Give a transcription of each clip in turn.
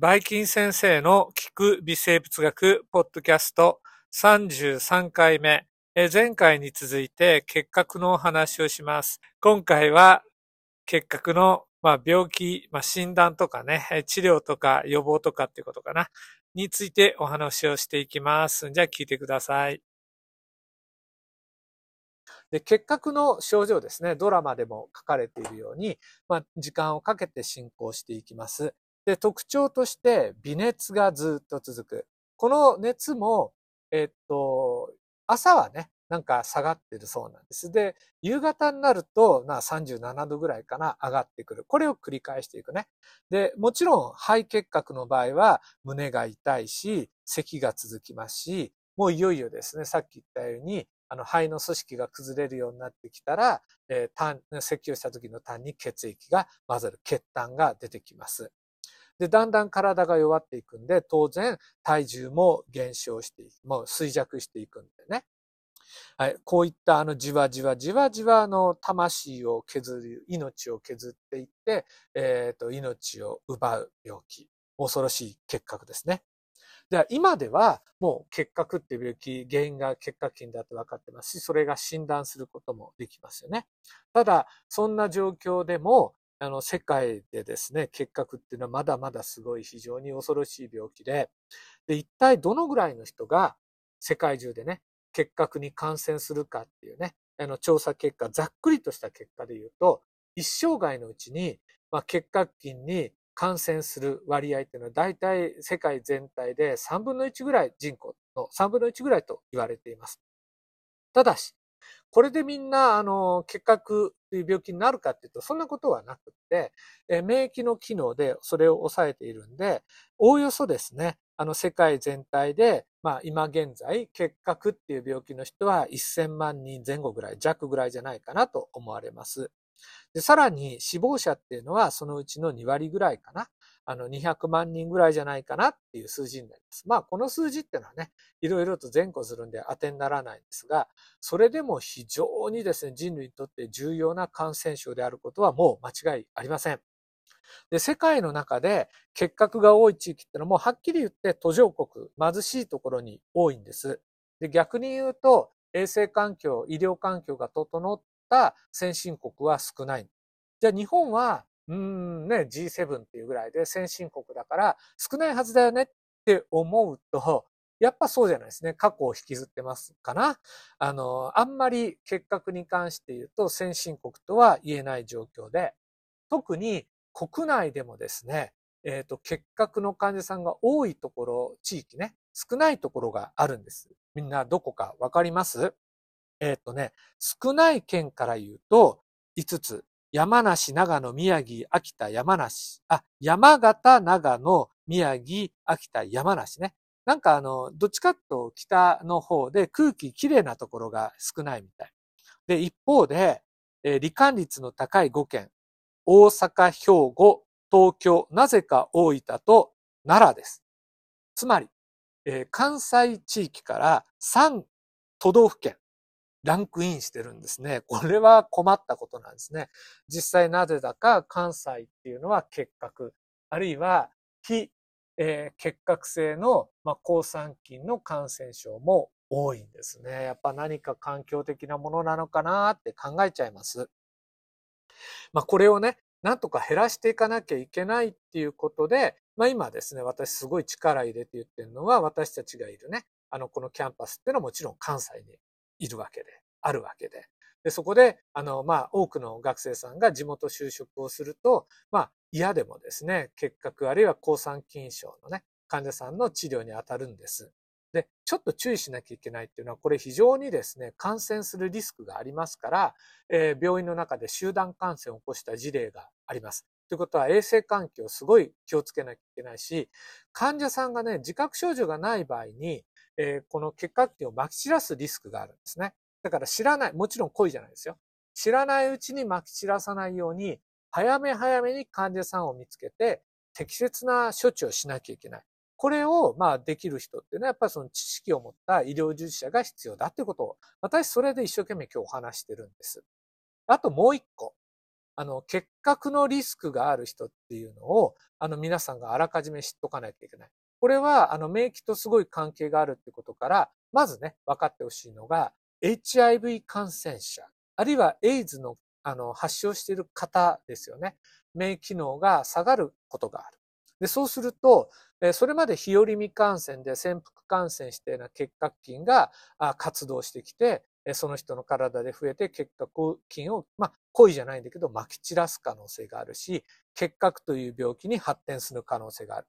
バイキン先生の聞く微生物学ポッドキャスト33回目。前回に続いて結核のお話をします。今回は結核の、まあ、病気、まあ、診断とかね、治療とか予防とかっていうことかな、についてお話をしていきます。じゃあ聞いてください。で結核の症状ですね、ドラマでも書かれているように、まあ、時間をかけて進行していきます。で、特徴として微熱がずっと続く。この熱も、えっと、朝はね、なんか下がってるそうなんです。で、夕方になると、まあ37度ぐらいかな、上がってくる。これを繰り返していくね。で、もちろん肺結核の場合は胸が痛いし、咳が続きますし、もういよいよですね、さっき言ったように、あの肺の組織が崩れるようになってきたら、えー、咳をした時の痰に血液が混ざる血痰が出てきます。で、だんだん体が弱っていくんで、当然体重も減少していく、もう衰弱していくんでね。はい、こういったあのじわじわじわじわの魂を削る、命を削っていって、えっ、ー、と、命を奪う病気。恐ろしい結核ですね。では今ではもう結核っていう病気、原因が結核菌だと分かってますし、それが診断することもできますよね。ただ、そんな状況でも、あの、世界でですね、結核っていうのはまだまだすごい非常に恐ろしい病気で、で、一体どのぐらいの人が世界中でね、結核に感染するかっていうね、あの、調査結果、ざっくりとした結果で言うと、一生涯のうちに、まあ、結核菌に感染する割合っていうのは大体世界全体で3分の1ぐらい人口の3分の1ぐらいと言われています。ただし、これでみんな、あの、結核という病気になるかっていうと、そんなことはなくって、え免疫の機能でそれを抑えているんで、おおよそですね、あの、世界全体で、まあ、今現在、結核っていう病気の人は1000万人前後ぐらい、弱ぐらいじゃないかなと思われます。で、さらに死亡者っていうのはそのうちの2割ぐらいかな。あの、200万人ぐらいじゃないかなっていう数字になります。まあ、この数字っていうのはね、いろいろと前後するんで当てにならないんですが、それでも非常にですね、人類にとって重要な感染症であることはもう間違いありません。で、世界の中で結核が多い地域ってのもはっきり言って途上国、貧しいところに多いんです。で、逆に言うと、衛生環境、医療環境が整った先進国は少ない。じゃあ日本はうん、ね、G7 っていうぐらいで先進国だから少ないはずだよねって思うと、やっぱそうじゃないですね。過去を引きずってますかな。あの、あんまり結核に関して言うと先進国とは言えない状況で、特に国内でもですね、えっ、ー、と、結核の患者さんが多いところ、地域ね、少ないところがあるんです。みんなどこかわかります？えっ、ー、とね、少ない県から言うと5つ、山梨、長野、宮城、秋田、山梨。あ、山形、長野、宮城、秋田、山梨ね。なんかあの、どっちかと北の方で空気きれいなところが少ないみたい。で、一方で、えー、罹患率の高い5県。大阪、兵庫、東京、なぜか大分と奈良です。つまり、えー、関西地域から3都道府県。ランクインしてるんですね。これは困ったことなんですね。実際なぜだか関西っていうのは結核、あるいは非、えー、結核性の、まあ、抗酸菌の感染症も多いんですね。やっぱ何か環境的なものなのかなって考えちゃいます。まあ、これをね、なんとか減らしていかなきゃいけないっていうことで、まあ、今ですね、私すごい力入れて言ってるのは、私たちがいるね、あの、このキャンパスっていうのはもちろん関西にいるわけで、あるわけで。で、そこで、あの、まあ、多くの学生さんが地元就職をすると、まあ、嫌でもですね、結核あるいは抗酸菌症のね、患者さんの治療に当たるんです。で、ちょっと注意しなきゃいけないっていうのは、これ非常にですね、感染するリスクがありますから、えー、病院の中で集団感染を起こした事例があります。ということは衛生環境すごい気をつけなきゃいけないし、患者さんがね、自覚症状がない場合に、えー、この結核菌を撒き散らすリスクがあるんですね。だから知らない、もちろん濃いじゃないですよ。知らないうちに撒き散らさないように、早め早めに患者さんを見つけて、適切な処置をしなきゃいけない。これを、まあ、できる人っていうのは、やっぱりその知識を持った医療従事者が必要だっていうことを、私それで一生懸命今日お話してるんです。あともう一個。あの、結核のリスクがある人っていうのを、あの、皆さんがあらかじめ知っとかないといけない。これは、あの、免疫とすごい関係があるってことから、まずね、分かってほしいのが、HIV 感染者、あるいはエイズの、あの、発症している方ですよね。免疫機能が下がることがある。で、そうすると、それまで日和未感染で潜伏感染している結核菌が活動してきて、その人の体で増えて結核菌を、まあ、故意じゃないんだけど、撒き散らす可能性があるし、結核という病気に発展する可能性がある。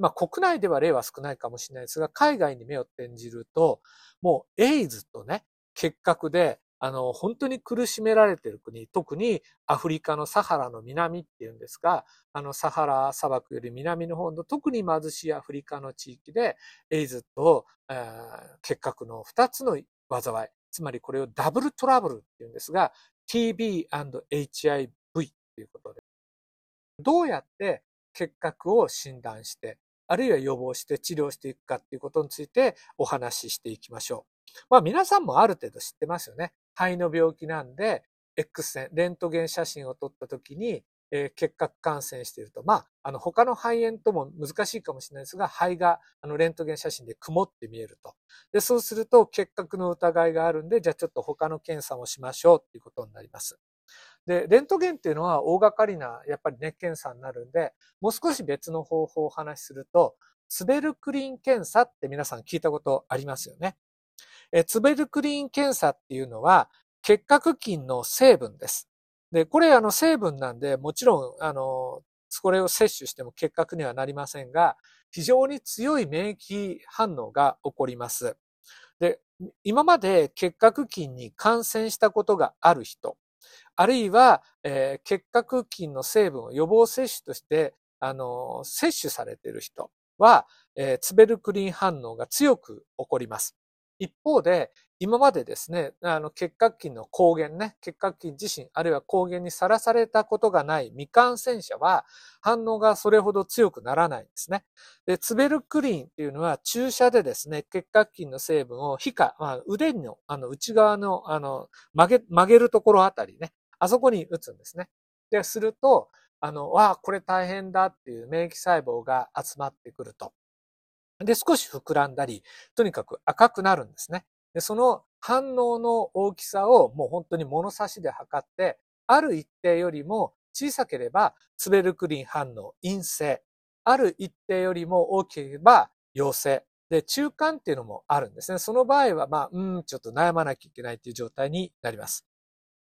まあ、国内では例は少ないかもしれないですが、海外に目を転じると、もうエイズとね、結核であの、本当に苦しめられている国、特にアフリカのサハラの南っていうんですが、あの、サハラ砂漠より南の方の特に貧しいアフリカの地域で、エイズと、えー、結核の二つの災い、つまりこれをダブルトラブルっていうんですが、TB&HIV ということで、どうやって結核を診断して、あるいは予防して治療していくかっていうことについてお話ししていきましょう。まあ皆さんもある程度知ってますよね。肺の病気なんで、X 線、レントゲン写真を撮った時に、えー、結核感染していると。まあ、あの、他の肺炎とも難しいかもしれないですが、肺が、あの、レントゲン写真で曇って見えると。で、そうすると、結核の疑いがあるんで、じゃあちょっと他の検査もしましょうっていうことになります。で、レントゲンっていうのは大掛かりな、やっぱりね、検査になるんで、もう少し別の方法をお話しすると、ツベルクリーン検査って皆さん聞いたことありますよね。えツベルクリーン検査っていうのは、結核菌の成分です。で、これあの成分なんで、もちろん、あの、これを摂取しても結核にはなりませんが、非常に強い免疫反応が起こります。で、今まで結核菌に感染したことがある人、あるいは、えー、結核菌の成分を予防接種として、あの、摂取されている人は、えー、ツベルクリン反応が強く起こります。一方で、今までですね、あの、結核菌の抗原ね、結核菌自身、あるいは抗原にさらされたことがない未感染者は、反応がそれほど強くならないんですね。で、ツベルクリーンっていうのは注射でですね、結核菌の成分を皮下、まあ、腕の、あの、内側の、あの、曲げ、曲げるところあたりね、あそこに打つんですね。で、すると、あの、わあ、これ大変だっていう免疫細胞が集まってくると。で、少し膨らんだり、とにかく赤くなるんですね。で、その反応の大きさをもう本当に物差しで測って、ある一定よりも小さければツベルクリン反応陰性。ある一定よりも大きければ陽性。で、中間っていうのもあるんですね。その場合は、まあ、うん、ちょっと悩まなきゃいけないっていう状態になります。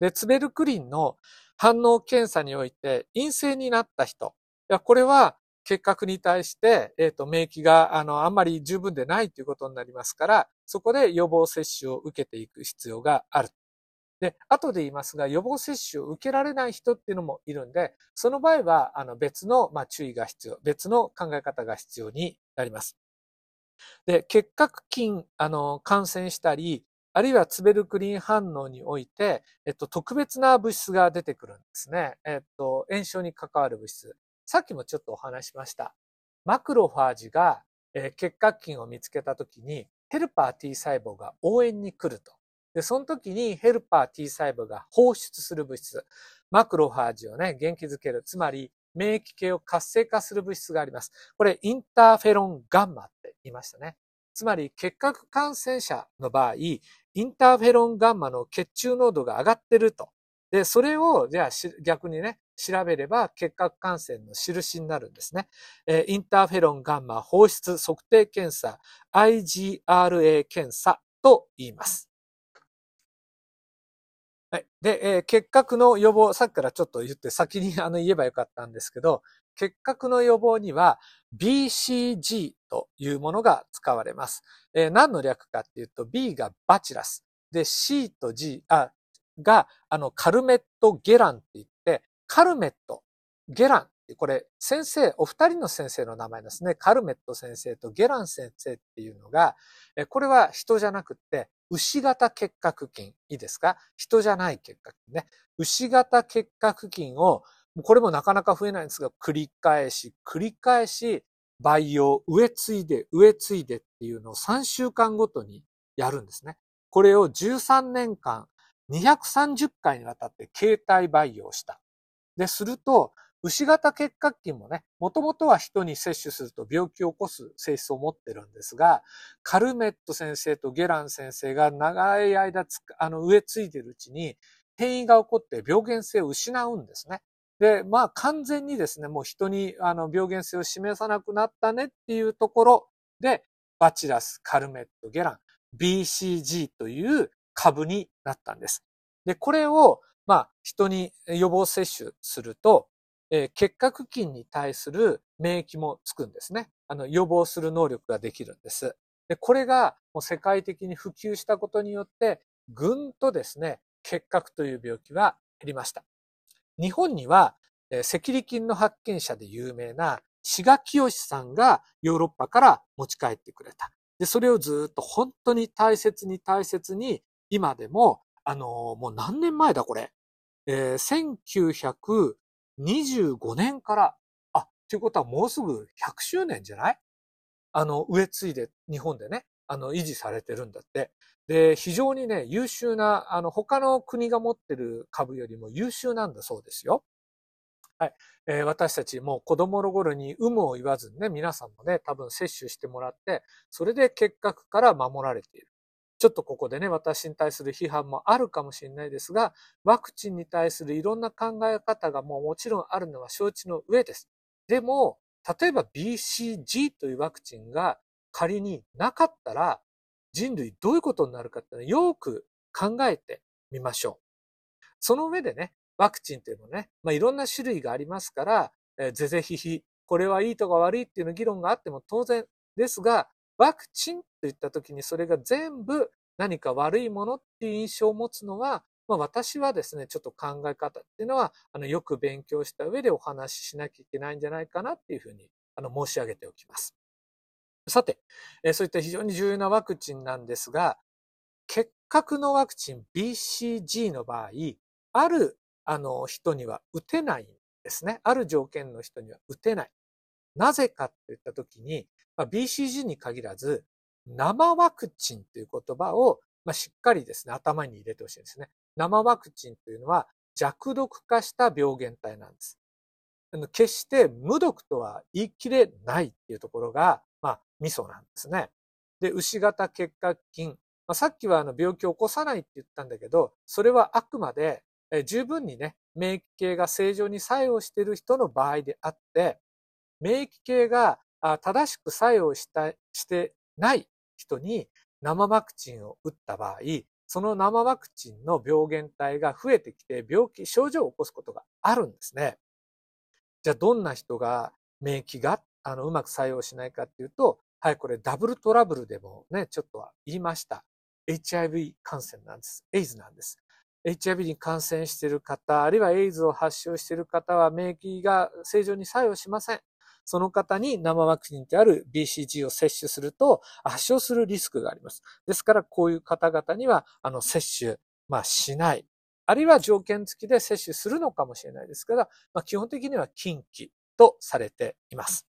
で、ツベルクリンの反応検査において陰性になった人。いや、これは結核に対して、えっ、ー、と、免疫が、あの、あんまり十分でないということになりますから、そこで予防接種を受けていく必要がある。で、後で言いますが、予防接種を受けられない人っていうのもいるんで、その場合は、あの、別の、まあ、注意が必要、別の考え方が必要になります。で、結核菌、あの、感染したり、あるいはツベルクリン反応において、えっと、特別な物質が出てくるんですね。えっと、炎症に関わる物質。さっきもちょっとお話しました。マクロファージが、え結核菌を見つけたときに、ヘルパー T 細胞が応援に来ると。で、その時にヘルパー T 細胞が放出する物質、マクロファージをね、元気づける。つまり、免疫系を活性化する物質があります。これ、インターフェロンガンマって言いましたね。つまり、結核感染者の場合、インターフェロンガンマの血中濃度が上がってると。で、それを、じゃあ逆にね、調べれば結核感染の印になるんですね。えインターフェロンガンマ放出測定検査 IGRA 検査と言います。はい。で、えー、結核の予防、さっきからちょっと言って先にあの言えばよかったんですけど、結核の予防には BCG というものが使われます。えー、何の略かっていうと B がバチラス。で、C と G、あ、が、あの、カルメット・ゲランって言っ、カルメット、ゲランこれ、先生、お二人の先生の名前ですね。カルメット先生とゲラン先生っていうのが、これは人じゃなくて、牛型結核菌。いいですか？人じゃない結核菌ね。牛型結核菌を、これもなかなか増えないんですが、繰り返し、繰り返し、培養、植え継いで、植え継いでっていうのを3週間ごとにやるんですね。これを13年間230回にわたって形態培養した。で、すると、牛型結核菌もね、もともとは人に摂取すると病気を起こす性質を持ってるんですが、カルメット先生とゲラン先生が長い間あの、植え付いてるうちに変異が起こって病原性を失うんですね。で、まあ完全にですね、もう人にあの病原性を示さなくなったねっていうところで、バチラス、カルメット、ゲラン、BCG という株になったんです。で、これを、まあ、人に予防接種すると、えー、結核菌に対する免疫もつくんですね。あの、予防する能力ができるんです。で、これがもう世界的に普及したことによって、ぐんとですね、結核という病気は減りました。日本には、えー、赤痢菌の発見者で有名な志賀清さんがヨーロッパから持ち帰ってくれた。で、それをずっと本当に大切に大切に、今でも、あのー、もう何年前だこれ。えー、1925年から、あ、ということはもうすぐ100周年じゃない？あの、植え継いで日本でね、あの、維持されてるんだって。で、非常にね、優秀な、あの、他の国が持ってる株よりも優秀なんだそうですよ。はい。えー、私たちも子供の頃に有無を言わずにね、皆さんもね、多分接種してもらって、それで結核から守られている。ちょっとここでね、私に対する批判もあるかもしれないですが、ワクチンに対するいろんな考え方がもうもちろんあるのは承知の上です。でも、例えば BCG というワクチンが仮になかったら、人類どういうことになるかっていうのをよく考えてみましょう。その上でね、ワクチンっていうのね、まあ、いろんな種類がありますから、えー、ぜぜひひ、これはいいとか悪いっていうの議論があっても当然ですが、ワクチンと言った時にそれが全部何か悪いものっていう印象を持つのは、まあ、私はですね、ちょっと考え方っていうのは、あの、よく勉強した上でお話ししなきゃいけないんじゃないかなっていうふうに、あの、申し上げておきます。さて、え、そういった非常に重要なワクチンなんですが、結核のワクチン BCG の場合、あるあの、人には打てないんですね。ある条件の人には打てない。なぜかって言ったときに、まあ、BCG に限らず、生ワクチンという言葉を、まあ、しっかりですね、頭に入れてほしいんですね。生ワクチンというのは弱毒化した病原体なんです。決して無毒とは言い切れないっていうところが、まあ、ミソなんですね。で、牛型結核菌。まあ、さっきはあの病気を起こさないって言ったんだけど、それはあくまで十分にね、免疫系が正常に作用している人の場合であって、免疫系が正しく作用したしてない人に生ワクチンを打った場合、その生ワクチンの病原体が増えてきて病気、症状を起こすことがあるんですね。じゃあどんな人が免疫があのうまく作用しないかっていうと、はい、これダブルトラブルでもね、ちょっとは言いました。HIV 感染なんです。エイズなんです。HIV に感染している方、あるいはエイズを発症している方は免疫が正常に作用しません。その方に生ワクチンである BCG を接種すると発症するリスクがあります。ですからこういう方々にはあの接種、まあ、しない。あるいは条件付きで接種するのかもしれないですから、まあ、基本的には禁忌とされています。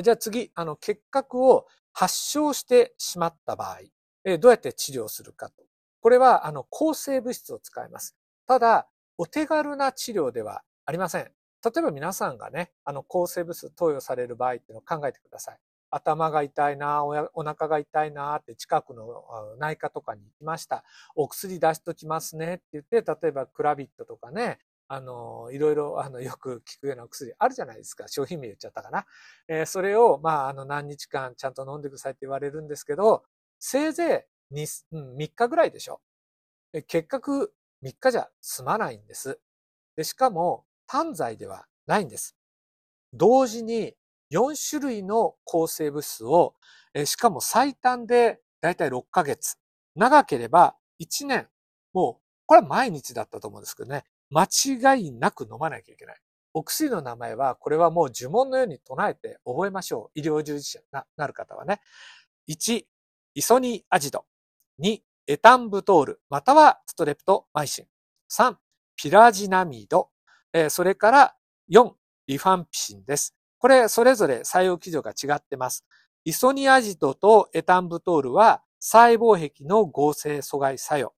じゃあ次、あの結核を発症してしまった場合、えどうやって治療するかとこれは、あの、抗生物質を使います。ただ、お手軽な治療ではありません。例えば皆さんがね、あの、抗生物質投与される場合っていうのを考えてください。頭が痛いな、お腹が痛いなって近くの内科とかに行きました。お薬出しときますねって言って、例えばクラビットとかね、あの、いろいろ、あの、よく効くようなお薬あるじゃないですか。商品名言っちゃったかな。えー、それを、まあ、あの、何日間ちゃんと飲んでくださいって言われるんですけど、せいぜに、うん、3日ぐらいでしょ。結核3日じゃ済まないんです。で、しかも単剤ではないんです。同時に4種類の抗生物質を、しかも最短でだいたい6ヶ月。長ければ1年。もう、これは毎日だったと思うんですけどね。間違いなく飲まなきゃいけない。お薬の名前は、これはもう呪文のように唱えて覚えましょう。医療従事者になる方はね。1、イソニアジド。2、エタンブトール、またはストレプトマイシン。3、ピラジナミド。それから4、リファンピシンです。これ、それぞれ作用基準が違ってます。イソニアジドとエタンブトールは細胞壁の合成阻害作用。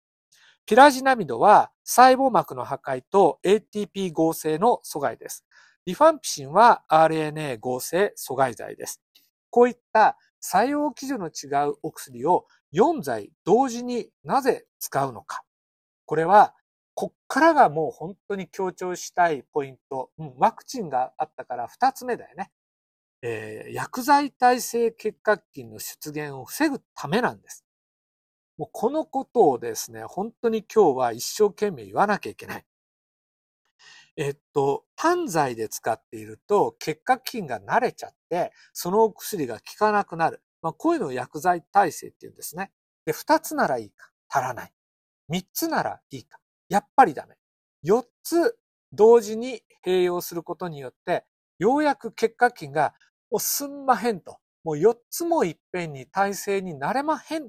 ピラジナミドは細胞膜の破壊と ATP 合成の阻害です。リファンピシンは RNA 合成阻害剤です。こういった作用基準の違うお薬を4剤同時になぜ使うのか。これは、こっからがもう本当に強調したいポイント。うん、ワクチンがあったから2つ目だよね。えー、薬剤耐性結核菌の出現を防ぐためなんです。もうこのことをですね、本当に今日は一生懸命言わなきゃいけない。えっと、単剤で使っていると結核菌が慣れちゃって、そのお薬が効かなくなる。まあ、こういうのを薬剤耐性って言うんですね。で、二つならいいか、足らない。三つならいいか、やっぱりダメ。四つ同時に併用することによって、ようやく結核菌が、もうすんまへんと。もう四つもいっぺんに体制になれまへんっ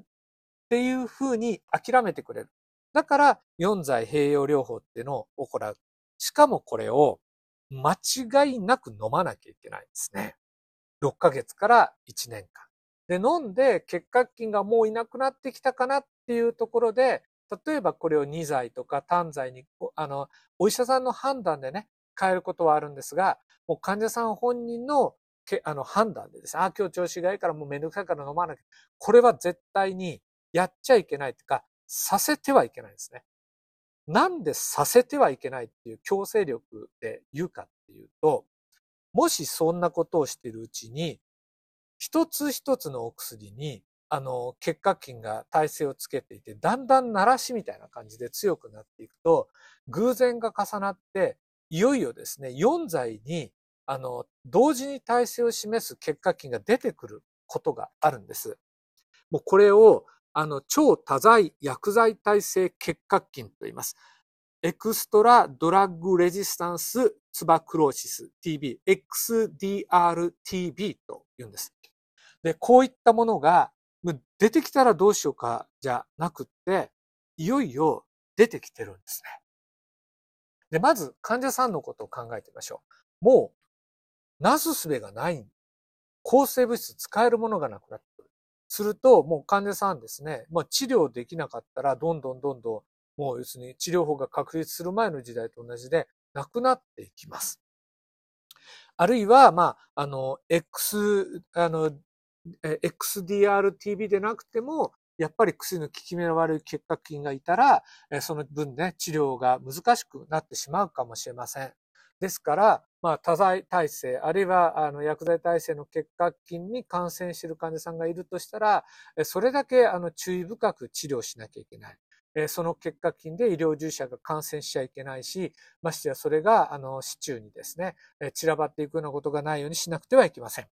ていうふうに諦めてくれる。だから四剤併用療法っていうのを行う。しかもこれを間違いなく飲まなきゃいけないんですね。6ヶ月から1年間。で、飲んで結核菌がもういなくなってきたかなっていうところで、例えばこれを2剤とか単剤に、あの、お医者さんの判断でね、変えることはあるんですが、もう患者さん本人のあの判断でですね、あ、今日調子がいいからもうめんどくさいから飲まなきゃ。これは絶対にやっちゃいけないっていうか、させてはいけないですね。なんでさせてはいけないっていう強制力で言うかっていうと、もしそんなことをしているうちに、一つ一つのお薬に、あの、結核菌が耐性をつけていて、だんだん鳴らしみたいな感じで強くなっていくと、偶然が重なって、いよいよですね、4剤に、あの、同時に耐性を示す結核菌が出てくることがあるんです。もうこれを、あの、超多剤薬剤耐性結核菌と言います。エクストラドラッグレジスタンスツバクローシス TB、XDRTB と言うんです。で、こういったものが出てきたらどうしようかじゃなくって、いよいよ出てきてるんですね。で、まず患者さんのことを考えてみましょう。もう、なすすべがない。抗生物質使えるものがなくなってくる。すると、もう患者さんですね、まあ治療できなかったら、どんどんどんどん、もう要するに治療法が確立する前の時代と同じで、なくなっていきます。あるいは、まあ、あの、X、あの、XDR-TB でなくても、やっぱり薬の効き目の悪い結核菌がいたら、その分ね、治療が難しくなってしまうかもしれません。ですから、まあ、多剤耐性、あるいは、あの、薬剤耐性の結核菌に感染している患者さんがいるとしたら、それだけ、あの、注意深く治療しなきゃいけない。その結果菌で医療従事者が感染しちゃいけないし、ましてやそれが、あの、市中にですね、散らばっていくようなことがないようにしなくてはいけません。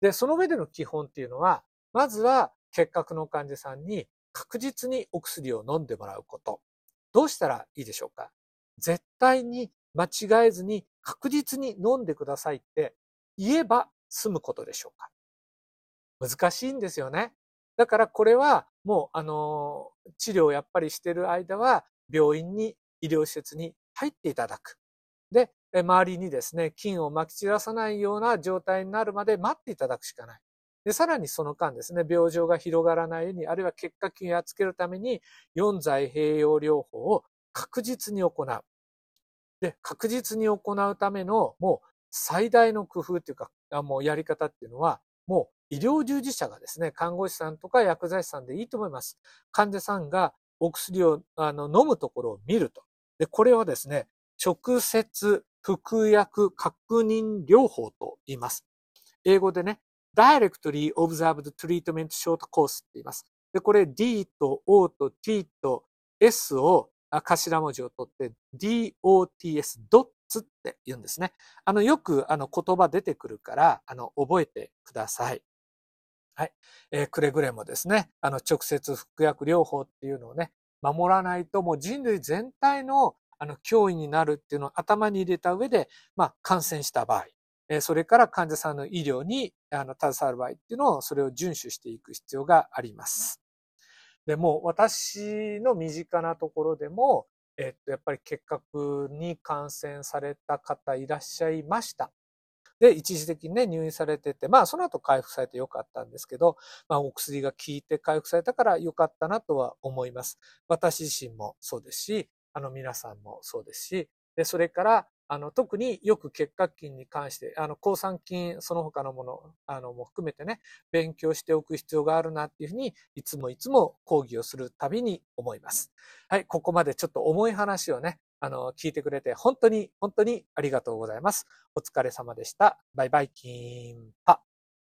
で、その上での基本っていうのは、まずは結核の患者さんに確実にお薬を飲んでもらうこと。どうしたらいいでしょうか？絶対に間違えずに確実に飲んでくださいって言えば済むことでしょうか？難しいんですよね。だからこれはもう、あの、治療をやっぱりしてる間は病院に医療施設に入っていただく。で、周りにですね、菌を撒き散らさないような状態になるまで待っていただくしかない。で、さらにその間ですね、病状が広がらないように、あるいは結果菌をやっつけるために、4剤併用療法を確実に行う。で、確実に行うための、もう最大の工夫っていうか、もうやり方っていうのは、もう医療従事者がですね、看護師さんとか薬剤師さんでいいと思います。患者さんがお薬をあの飲むところを見ると。で、これをですね、直接服薬確認療法と言います。英語でね、Directly Observed Treatment Short Course って言います。で、これ D と O と T と S を頭文字を取って DOTS、ドッツって言うんですね。あの、よくあの言葉出てくるから、あの、覚えてください。はい。えー、くれぐれもですね、あの、直接服薬療法っていうのをね、守らないともう人類全体のあの、脅威になるっていうのを頭に入れた上で、まあ、感染した場合、えそれから患者さんの医療に、あの、携わる場合っていうのを、それを遵守していく必要があります。でも、私の身近なところでも、えっと、やっぱり結核に感染された方いらっしゃいました。で、一時的にね、入院されてて、まあ、その後回復されてよかったんですけど、まあ、お薬が効いて回復されたからよかったなとは思います。私自身もそうですし、あの、皆さんもそうですし、で、それから、あの、特によく結核菌に関して、あの、抗酸菌、その他のもの、あの、も含めてね、勉強しておく必要があるなっていうふうに、いつもいつも講義をするたびに思います。はい、ここまでちょっと重い話をね、あの、聞いてくれて、本当に、本当にありがとうございます。お疲れ様でした。バイバイキーンパ。